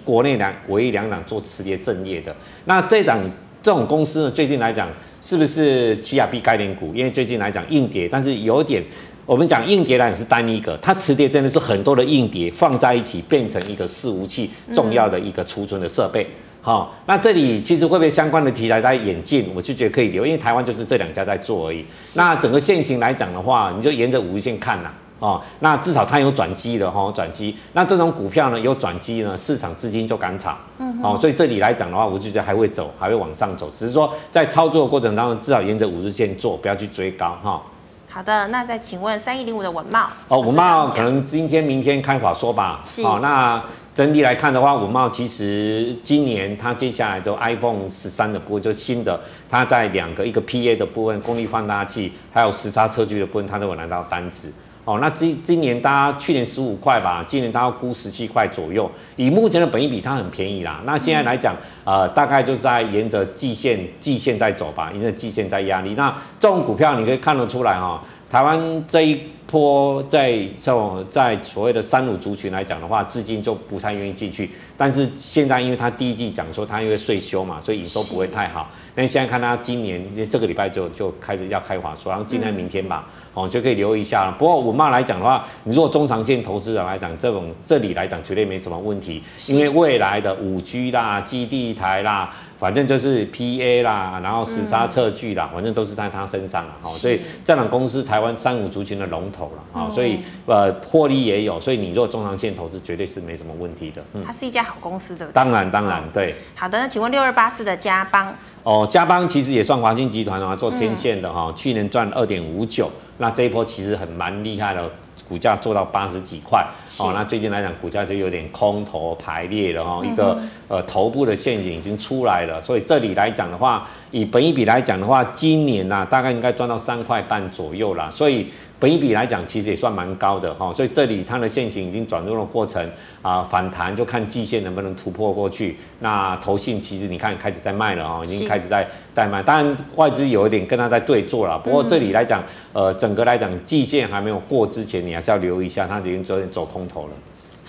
国内两国一两档做磁碟阵列的。那这档。这种公司呢，最近来讲是不是奇亚币概念股？因为最近来讲硬跌，但是有点，我们讲硬碟呢也是单一个，它磁碟真的是很多的硬碟放在一起变成一个伺服器重要的一个储存的设备。好、那这里其实会不会相关的题材在演进？我就觉得可以留，因为台湾就是这两家在做而已。那整个线型来讲的话，你就沿着五日线看呐。哦，那至少它有转机的哈，转机。那这种股票呢，有转机呢，市场资金就敢炒。嗯。哦，所以这里来讲的话，我就觉得还会走，还会往上走。只是说在操作的过程当中，至少沿着五日线做，不要去追高哈。好的，那再请问三一零五的文茂。哦，文茂可能今天明天开法说吧。是。哦，那整体来看的话，文茂其实今年它接下来就 iPhone 十三的部分，就新的，它在两个一个 PA 的部分，功率放大器，还有时差测距的部分，它都有拿到单子。哦，那今今年大家去年十五块吧，今年大家估十七块左右。以目前的本益比，它很便宜啦。那现在来讲，呃，大概就在沿着季线季线在走吧，沿着季线在压力。那这种股票你可以看得出来哈，台湾这一波在这种在所谓的三五族群来讲的话，资金就不太愿意进去。但是现在因为他第一季讲说他因为税休嘛，所以营收不会太好。那现在看他今年，这个礼拜就就开始要开华说，然后今天明天吧。哦，就可以留意一下了。不过稳懋来讲的话，你如果中长线投资人来讲，这种这里来讲绝对没什么问题，因为未来的五 G 啦、基地台啦，反正就是 PA 啦，然后时差测距啦，反正都是在他身上了。好，所以这两公司台湾三五族群的龙头了。好，所以呃获利也有，所以你做中长线投资绝对是没什么问题的。嗯，它是一家好公司的。当然当然对。好的，那请问六二八四的嘉邦。哦，嘉邦其实也算华兴集团啊，做天线的哈，去年赚二点五九。那这一波其实很蛮厉害的，股价做到八十几块哦。那最近来讲，股价就有点空头排列了哦，一个呃头部的陷阱已经出来了。所以这里来讲的话，以本一比来讲的话，今年呐、啊、大概应该赚到三块半左右啦。所以。本一比来讲，其实也算蛮高的哈，所以这里它的线型已经转入了过程啊，反弹就看季线能不能突破过去。那投信其实你看开始在卖了啊，已经开始在在卖，当然外资有一点跟它在对坐了。不过这里来讲，呃，整个来讲季线还没有过之前，你还是要留意一下，它已经走走空头了。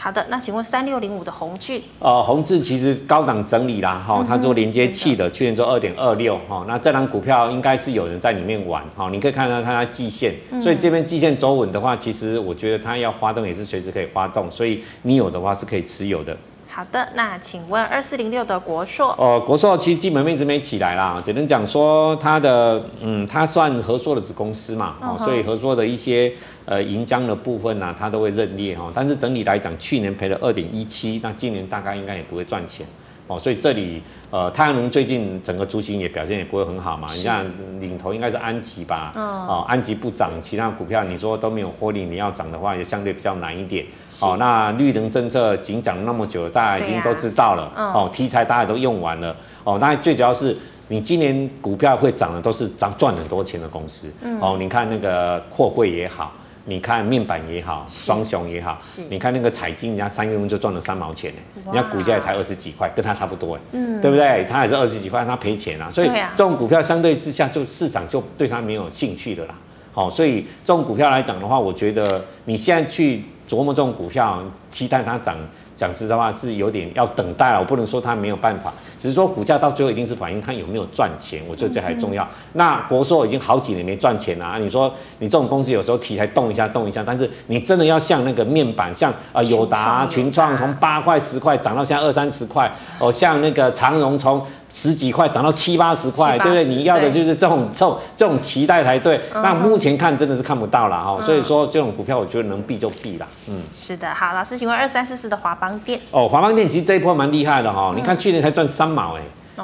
好的，那请问三六零五的宏致？呃，宏致其实高档整理啦，哈，它做连接器的，去年做二点二六，哈，那这档股票应该是有人在里面玩，哈，你可以看到它的季线，所以这边季线走稳的话，其实我觉得它要发动也是随时可以发动，所以你有的话是可以持有的。好的，那请问二四零六的国硕？哦，国硕其实基本面一直没起来啦，只能讲说它的，嗯，它算合作的子公司嘛，哦，所以合作的一些呃银浆的部分呢，它都会认列哈，但是整体来讲，去年赔了二点一七，那今年大概应该也不会赚钱。哦，所以这里呃，太阳能最近整个族群也表现也不会很好嘛。你看领头应该是安吉吧？哦，安吉不涨，其他股票你说都没有获利，你要涨的话也相对比较难一点。哦，那绿能政策已经讲那么久，大家已经都知道了。哦，题材大家都用完了。哦，那最主要是你今年股票会涨的都是涨赚很多钱的公司。哦，你看那个货柜也好。你看面板也好，双雄也好，你看那个彩晶，人家三月份就赚了三毛钱呢，人家股价才二十几块，跟他差不多哎，嗯，对不对？他也是二十几块，他赔钱啊，所以这种股票相对之下，就市场就对他没有兴趣的啦。好，所以这种股票来讲的话，我觉得你现在去琢磨这种股票，期待它涨。讲实在话是有点要等待了，我不能说它没有办法，只是说股价到最后一定是反映它有没有赚钱，我觉得这还重要。嗯、那国硕已经好几年没赚钱了啊，你说你这种公司有时候题材动一下动一下，但是你真的要像那个面板，像啊友达、群创从八块十块涨到现在二三十块，哦，像那个长荣从十几块涨到七八十块，对不对？你要的就是这种这种这种期待才对。那目前看真的是看不到了哈，所以说这种股票我觉得能避就避了。嗯，是的，好，老师请问二三四四的华邦电哦，华邦电其实这一波蛮厉害的哈，你看去年才赚三毛哎，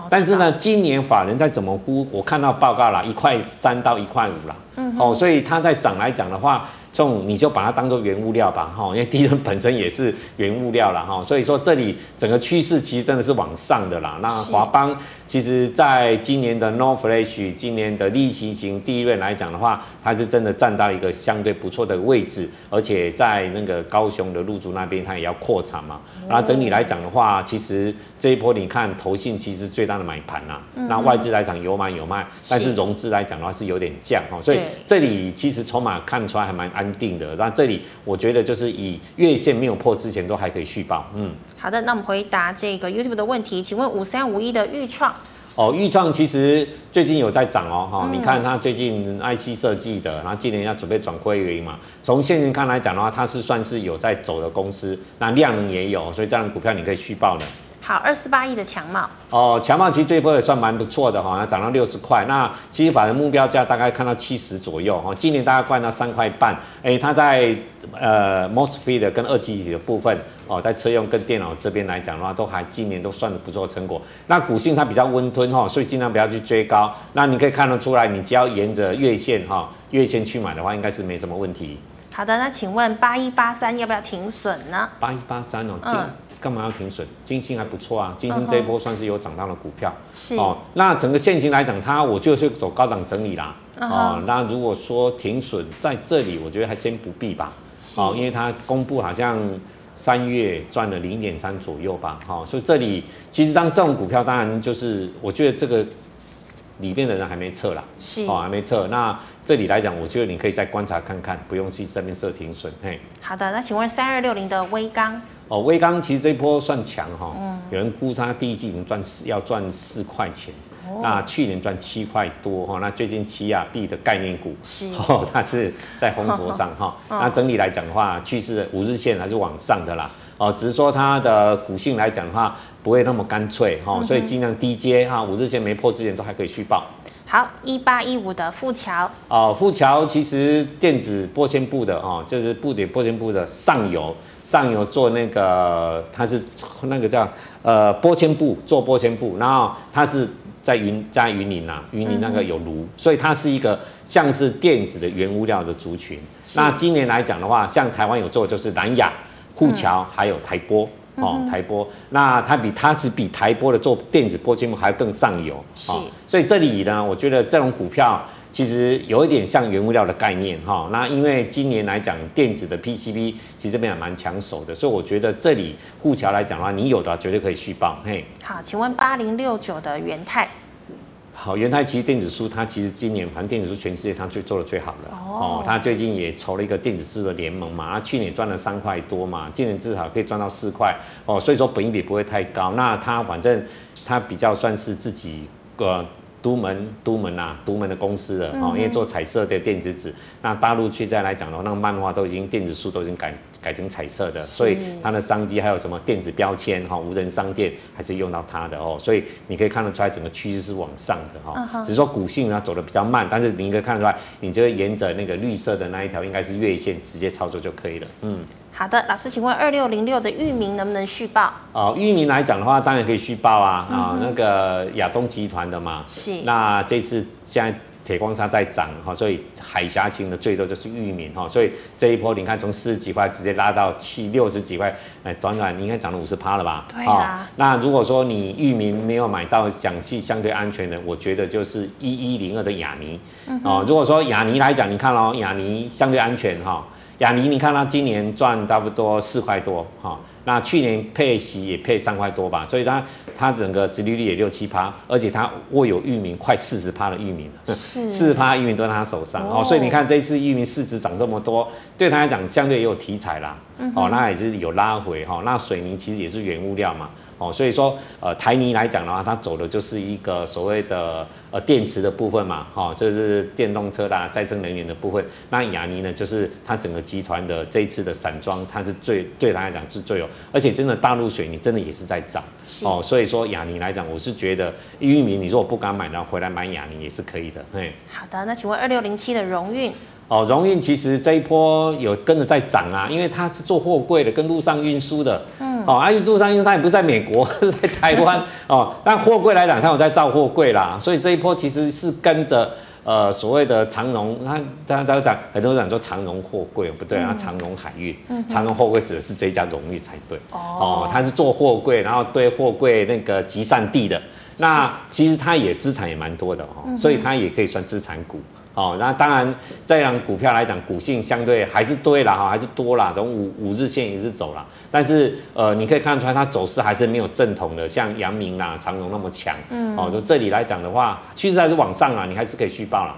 但是呢，今年法人在怎么估？我看到报告了，一块三到一块五了。哦，所以它在涨来讲的话，这种你就把它当做原物料吧，哈，因为低润本身也是原物料了，哈，所以说这里整个趋势其实真的是往上的啦。那华邦其实在今年的 NOR Flash，今年的利奇型低润来讲的话，它是真的占到一个相对不错的位置，而且在那个高雄的路竹那边，它也要扩产嘛。那整体来讲的话，其实这一波你看投信其实最大的买盘呐，那外资来讲有买有卖，但是融资来讲的话是有点降哈，所以这里其实筹码看出来还蛮安定的。那这里我觉得就是以月线没有破之前都还可以续报。嗯，好的，那我们回答这个 YouTube 的问题，请问五三五一的预创哦，钰创其实最近有在涨哦哈，你看它最近 IC 设计的，然后今年要准备转亏为盈嘛。从现在看来讲的话，它是算是有在走的公司，那量能也有，所以这样的股票你可以续报的。好，二四八亿的强茂哦，强茂其实这一波也算蛮不错的哈，它涨到六十块。那其实反正目标价大概看到七十左右哈，今年大概赚到三块半。哎，它在呃 MOSFET 跟二极体的部分哦，在车用跟电脑这边来讲的话，都还今年都算不错成果。那股性它比较温吞哈，所以尽量不要去追高。那你可以看得出来，你只要沿着月线哈，月线去买的话，应该是没什么问题。好的，那请问八一八三要不要停损呢？八一八三哦，金干嘛要停损？金星还不错啊，金星这一波算是有涨到的股票。是哦，那整个现行来讲，它我就是走高档整理啦。哦，那如果说停损在这里，我觉得还先不必吧。哦，因为它公布好像三月赚了零点三左右吧。好，所以这里其实当这种股票，当然就是我觉得这个。里面的人还没撤啦，是。哦，还没撤。那这里来讲，我觉得你可以再观察看看，不用去上面设停损。嘿，好的，那请问三二六零的微钢？哦，微钢其实这一波算强哈，嗯，有人估它第一季已经赚四，要赚四块钱，哦，那去年赚七块多哈，那最近奇亚币的概念股是。哦，它是在红头上哈，那整体来讲的话，趋势五日线还是往上的啦。哦，只是说它的股性来讲的话，不会那么干脆哈，所以尽量低接哈，五日线没破之前都还可以续报。好，一八一五的富桥哦，富桥其实电子玻纤布的哦，就是布点玻纤布的上游，上游做那个它是那个叫呃玻纤布做玻纤布，然后它是在云在云林呐，云林那个有炉，嗯、所以它是一个像是电子的原物料的族群。那今年来讲的话，像台湾有做就是南亚。富侨还有台波哦，台波，那它比它只比台波的做电子波节目还要更上游，是，所以这里呢，我觉得这种股票其实有一点像原物料的概念哈。那因为今年来讲，电子的 PCB 其实这边也蛮抢手的，所以我觉得这里富侨来讲的话，你有的绝对可以续报。嘿，好，请问八零六九的元太。好，元泰其实电子书，它其实今年反正电子书全世界它最做的最好的哦。它最近也筹了一个电子书的联盟嘛，它去年赚了三块多嘛，今年至少可以赚到四块哦，所以说本益比不会太高。那它反正它比较算是自己个。独门都门啊，都门的公司了哦，因为做彩色的电子纸，那大陆现在来讲的话，那个漫画都已经电子书都已经改改成彩色的，所以它的商机还有什么电子标签哈，无人商店还是用到它的哦，所以你可以看得出来整个趋势是往上的哈，只是说股性呢走的比较慢，但是你应该看得出来，你就会沿着那个绿色的那一条应该是月线直接操作就可以了，嗯。好的，老师，请问二六零六的域名能不能续报？哦，域名来讲的话，当然可以续报啊，啊、嗯哦，那个亚东集团的嘛。是。那这次现在铁矿砂在涨哈，所以海峡型的最多就是域名哈，所以这一波你看从四十几块直接拉到七六十几块，哎，短短你应该涨了五十趴了吧？对啊、哦。那如果说你域名没有买到讲系相对安全的，我觉得就是一一零二的亚尼。嗯哼。哦，如果说亚尼来讲，你看哦，亚尼相对安全哈。哦亚泥，你看它今年赚差不多四块多哈，那去年配息也配三块多吧，所以它它整个殖利率也六七趴，而且它握有域名快四十趴的域名，四十趴域名都在他手上哦，所以你看这一次域名市值涨这么多，对他来讲相对也有题材啦，哦，那也是有拉回哈，那水泥其实也是原物料嘛。哦，所以说，呃，台泥来讲的话，它走的就是一个所谓的呃电池的部分嘛，哈、哦，这是电动车啦、再生能源的部分。那亚泥呢，就是它整个集团的这一次的散装，它是最对它来讲是最有，而且真的大陆水泥真的也是在涨，哦，所以说亚泥来讲，我是觉得玉米，你如果不敢买，然后回来买亚泥也是可以的，嘿。好的，那请问二六零七的荣运。哦，荣运其实这一波有跟着在涨啊，因为它是做货柜的，跟路上运输的。嗯。哦，而且陆上运输它也不是在美国，是在台湾。哦，但货柜来讲，它有在造货柜啦，所以这一波其实是跟着呃所谓的长荣，他大家都讲很多人讲说长荣货柜不对，啊，长荣海运，长荣货柜指的是这一家荣誉才对。哦，他是做货柜，然后对货柜那个集散地的。那其实它也资产也蛮多的哦，所以它也可以算资产股。哦，那当然，这样股票来讲，股性相对还是对了，哈，还是多啦，从五五日线也是走了，但是呃，你可以看出来它走势还是没有正统的，像阳明啦、长荣那么强。嗯，哦，就这里来讲的话，趋势还是往上啊，你还是可以续报了。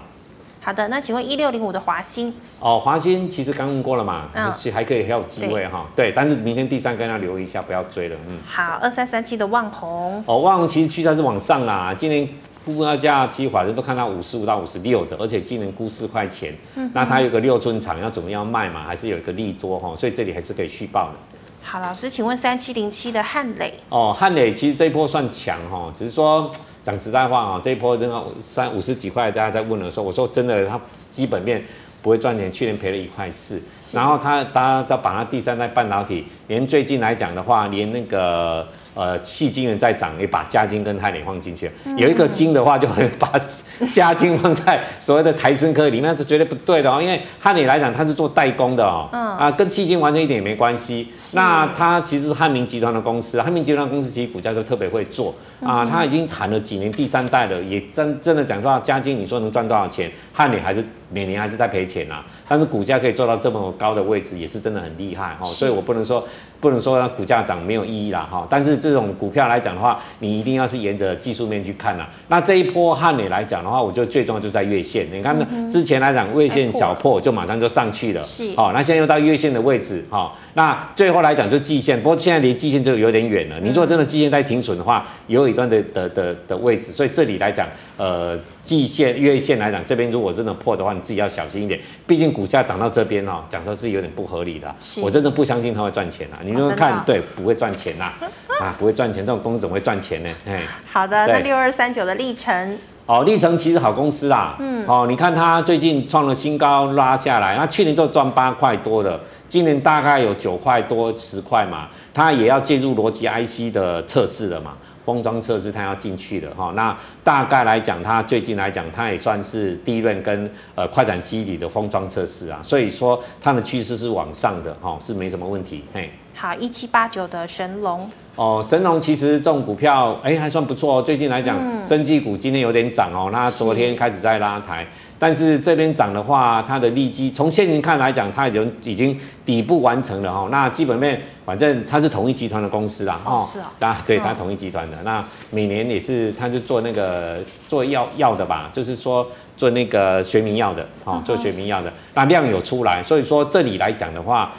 好的，那请问一六零五的华兴？哦，华兴其实刚问过了嘛，还是还可以还有机会哈。对，但是明天第三根要留意一下，不要追了。嗯，好，二三三七的旺宏。哦，旺宏其实趋势还是往上啦，今年。目标价其实法人都看到五十五到五十六的，而且今年估四块钱，嗯、那它有个六寸厂，要怎么样卖嘛？还是有一个利多哈，所以这里还是可以续报的。好，老师，请问三七零七的汉磊哦，汉磊其实这一波算强哈，只是说讲实在话啊，这一波真的三五十几块，大家在问的时候，我说真的，它基本面不会赚钱，去年赔了一块四，然后它大家要把它第三代半导体，连最近来讲的话，连那个。呃，矽晶圆在涨，你把嘉金跟汉磊放进去。有一个金的话，就会把 嘉金放在所谓的台生科里面，是绝对不对的哦。因为汉磊来讲，它是做代工的哦，啊，跟矽晶完全一点也没关系。那它其实是汉明集团的公司，汉明集团公司其实股价就特别会做啊。它已经谈了几年第三代了，也真真的讲说，嘉晶你说能赚多少钱，汉磊还是每年还是在赔钱啊。但是股价可以做到这么高的位置，也是真的很厉害哈。所以我不能说。不能说股价涨没有意义啦哈，但是这种股票来讲的话，你一定要是沿着技术面去看啦。那这一波汉磊来讲的话，我觉得最重要就在月线。你看之前来讲月线小破就马上就上去了，是哦。那现在又到月线的位置哈，那最后来讲就季线，不过现在离季线就有点远了。你如果真的季线在停损的话，有一段的的的的位置，所以这里来讲，呃。季线、月线来讲，这边如果真的破的话，你自己要小心一点。毕竟股价涨到这边哦，讲说是有点不合理的。是我真的不相信它会赚钱啊！你们看，哦、对，不会赚钱呐，啊，不会赚钱，这种公司怎么会赚钱呢？哎，好的，那六二三九的力成哦，力成其实好公司啦。嗯，哦，你看它最近创了新高，拉下来，那去年就赚八块多的，今年大概有九块多、十块嘛，它也要介入逻辑 IC 的测试了嘛。封装测试它要进去的哈，那大概来讲，它最近来讲，它也算是第一轮跟呃快展基底的封装测试啊，所以说它的趋势是往上的哈，是没什么问题。嘿，好，一七八九的神龙。哦，神龙其实这种股票哎、欸、还算不错哦，最近来讲，嗯、生技股今天有点涨哦，那昨天开始在拉抬。但是这边涨的话，它的利基从现行看来讲，它已经已经底部完成了哈。那基本面反正它是同一集团的公司啦，哦，是啊，啊，对，它同一集团的。那每年也是，它是做那个做药药的吧，就是说做那个学名药的，哦，做学名药的。那量有出来，所以说这里来讲的话，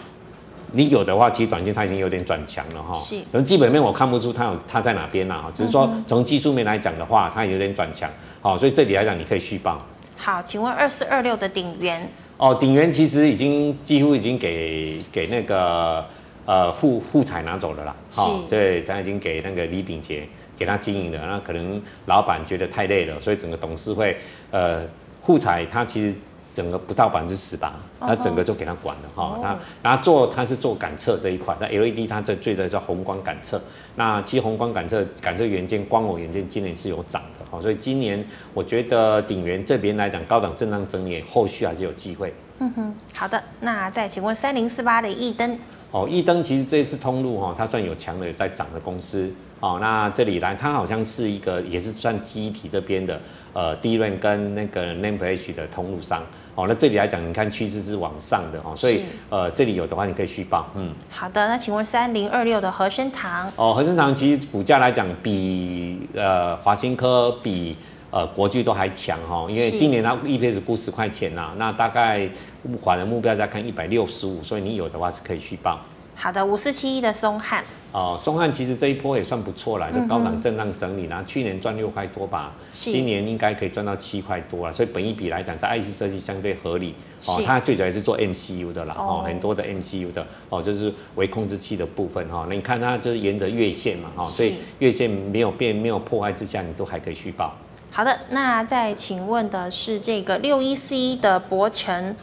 你有的话，其实短线它已经有点转强了哈。是。从基本面我看不出它有它在哪边啦，只是说从技术面来讲的话，它有点转强，好，所以这里来讲你可以续抱。好，请问二四二六的鼎元哦，鼎元其实已经几乎已经给给那个呃富富彩拿走了啦。好是，对，他已经给那个李秉杰给他经营了，那可能老板觉得太累了，所以整个董事会呃富彩他其实。整个不到百分之十吧，他整个就给他管了哈。他然后做他是做感测这一块，那 LED 它最最的叫红光感测。那其实红光感测感测元件、光偶元件今年是有涨的哈，所以今年我觉得鼎元这边来讲，高档震荡整理，后续还是有机会。嗯哼，好的，那再请问三零四八的易登。哦，易登其实这一次通路哈，它算有强的有在涨的公司。哦，那这里来，它好像是一个也是算记忆体这边的呃 DRAM 跟那个 Flash 的通路商。哦，那这里来讲，你看趋势是往上的哦，所以呃，这里有的话你可以续报。嗯，好的，那请问三零二六的和生堂哦，和生堂其实股价来讲比呃华新科比呃国巨都还强哈、哦，因为今年它 EPS 估十块钱呐、啊，那大概华的目标在看一百六十五，所以你有的话是可以续抱。好的，五四七一的松汉。哦，松汉其实这一波也算不错了，就高档震荡整理，然后去年赚六块多吧，今年应该可以赚到七块多了，所以本一比来讲，在 IC 设计相对合理。哦，它最主要是做 MCU 的啦，哦，很多的 MCU 的，哦，就是微控制器的部分哈。那你看它就是沿着月线嘛，哈，所以月线没有变、没有破坏之下，你都还可以续报。好的，那再请问的是这个六一四一的博成。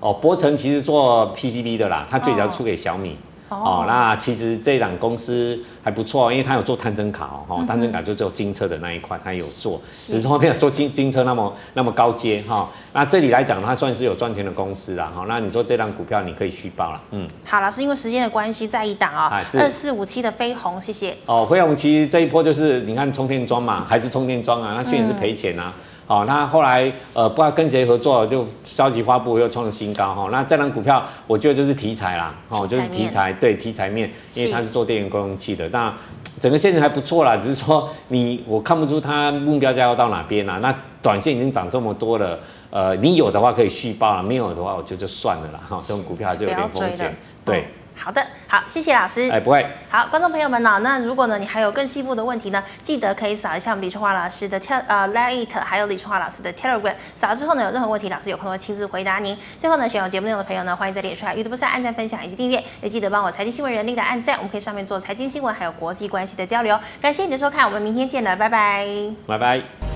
哦，博成其实做 PCB 的啦，他最早出给小米。哦，那其实这档公司还不错，因为他有做探针卡哦，探针卡就只有金车的那一块，他有做，只是后面做金金车那么那么高阶哈。那这里来讲，它算是有赚钱的公司啦。哈，那你说这档股票你可以续报了，嗯。好，老师，因为时间的关系，再一档哦，二四五七的飞鸿，谢谢。哦，飞鸿其实这一波就是你看充电桩嘛，还是充电桩啊，那去年是赔钱啊。好，那后来呃不知道跟谁合作，就消息发布又创了新高哈。那这档股票我觉得就是题材啦，哦，就是题材，对题材面，因为它是做电源供应器的，那整个现在还不错啦，只是说你我看不出它目标价要到哪边啦。那短线已经涨这么多了，呃，你有的话可以续报了，没有的话我觉得就算了啦。哈，这种股票还是有点风险，对。好的，好，谢谢老师。哎，不会。好，观众朋友们呢，那如果呢你还有更细部的问题呢，记得可以扫一下我们李春华老师的 tel 呃 Lite，还有李春华老师的 Telegram，扫了之后呢，有任何问题，老师有空会亲自回答您。最后呢，喜欢节目内容的朋友呢，欢迎在脸书、YouTube 上按赞、分享以及订阅，也记得帮我财经新闻人力的按赞，我们可以上面做财经新闻还有国际关系的交流。感谢你的收看，我们明天见了，拜拜。拜拜。